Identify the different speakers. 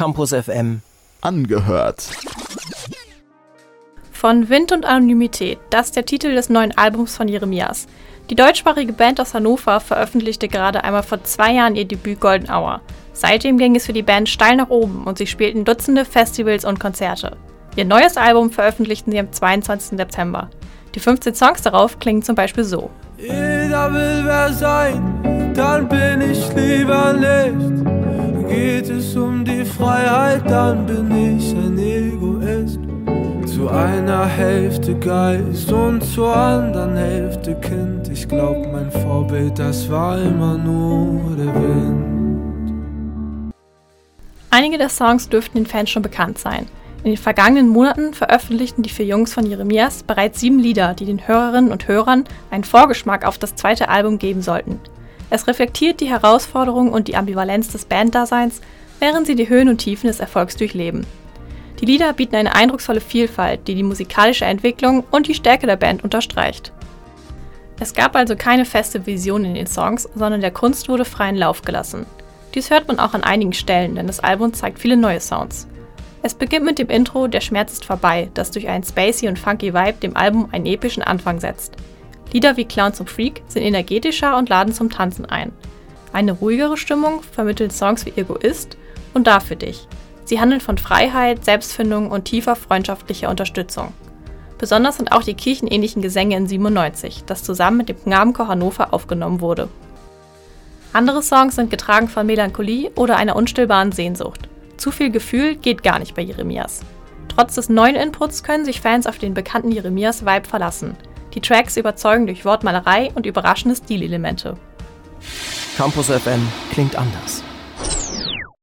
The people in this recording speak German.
Speaker 1: Campus FM
Speaker 2: angehört.
Speaker 3: Von Wind und Anonymität, das ist der Titel des neuen Albums von Jeremias. Die deutschsprachige Band aus Hannover veröffentlichte gerade einmal vor zwei Jahren ihr Debüt Golden Hour. Seitdem ging es für die Band steil nach oben und sie spielten Dutzende Festivals und Konzerte. Ihr neues Album veröffentlichten sie am 22. September. Die 15 Songs darauf klingen zum Beispiel so.
Speaker 4: Jeder will wer sein, dann bin ich lieber nicht. Freiheit, dann bin ich ein Egoist. Zu einer Hälfte Geist und zur anderen Hälfte Kind. Ich glaub, mein Vorbild, das war immer nur der Wind.
Speaker 3: Einige der Songs dürften den Fans schon bekannt sein. In den vergangenen Monaten veröffentlichten die vier Jungs von Jeremias bereits sieben Lieder, die den Hörerinnen und Hörern einen Vorgeschmack auf das zweite Album geben sollten. Es reflektiert die Herausforderungen und die Ambivalenz des Banddaseins, während sie die Höhen und Tiefen des Erfolgs durchleben. Die Lieder bieten eine eindrucksvolle Vielfalt, die die musikalische Entwicklung und die Stärke der Band unterstreicht. Es gab also keine feste Vision in den Songs, sondern der Kunst wurde freien Lauf gelassen. Dies hört man auch an einigen Stellen, denn das Album zeigt viele neue Sounds. Es beginnt mit dem Intro Der Schmerz ist vorbei, das durch einen spacey und funky Vibe dem Album einen epischen Anfang setzt. Lieder wie Clown zum Freak sind energetischer und laden zum Tanzen ein. Eine ruhigere Stimmung vermitteln Songs wie Egoist und Da für dich. Sie handeln von Freiheit, Selbstfindung und tiefer freundschaftlicher Unterstützung. Besonders sind auch die kirchenähnlichen Gesänge in 97, das zusammen mit dem Knabenchor Hannover aufgenommen wurde. Andere Songs sind getragen von Melancholie oder einer unstillbaren Sehnsucht. Zu viel Gefühl geht gar nicht bei Jeremias. Trotz des neuen Inputs können sich Fans auf den bekannten Jeremias-Vibe verlassen. Die Tracks überzeugen durch Wortmalerei und überraschende Stilelemente.
Speaker 1: Campus FM klingt anders.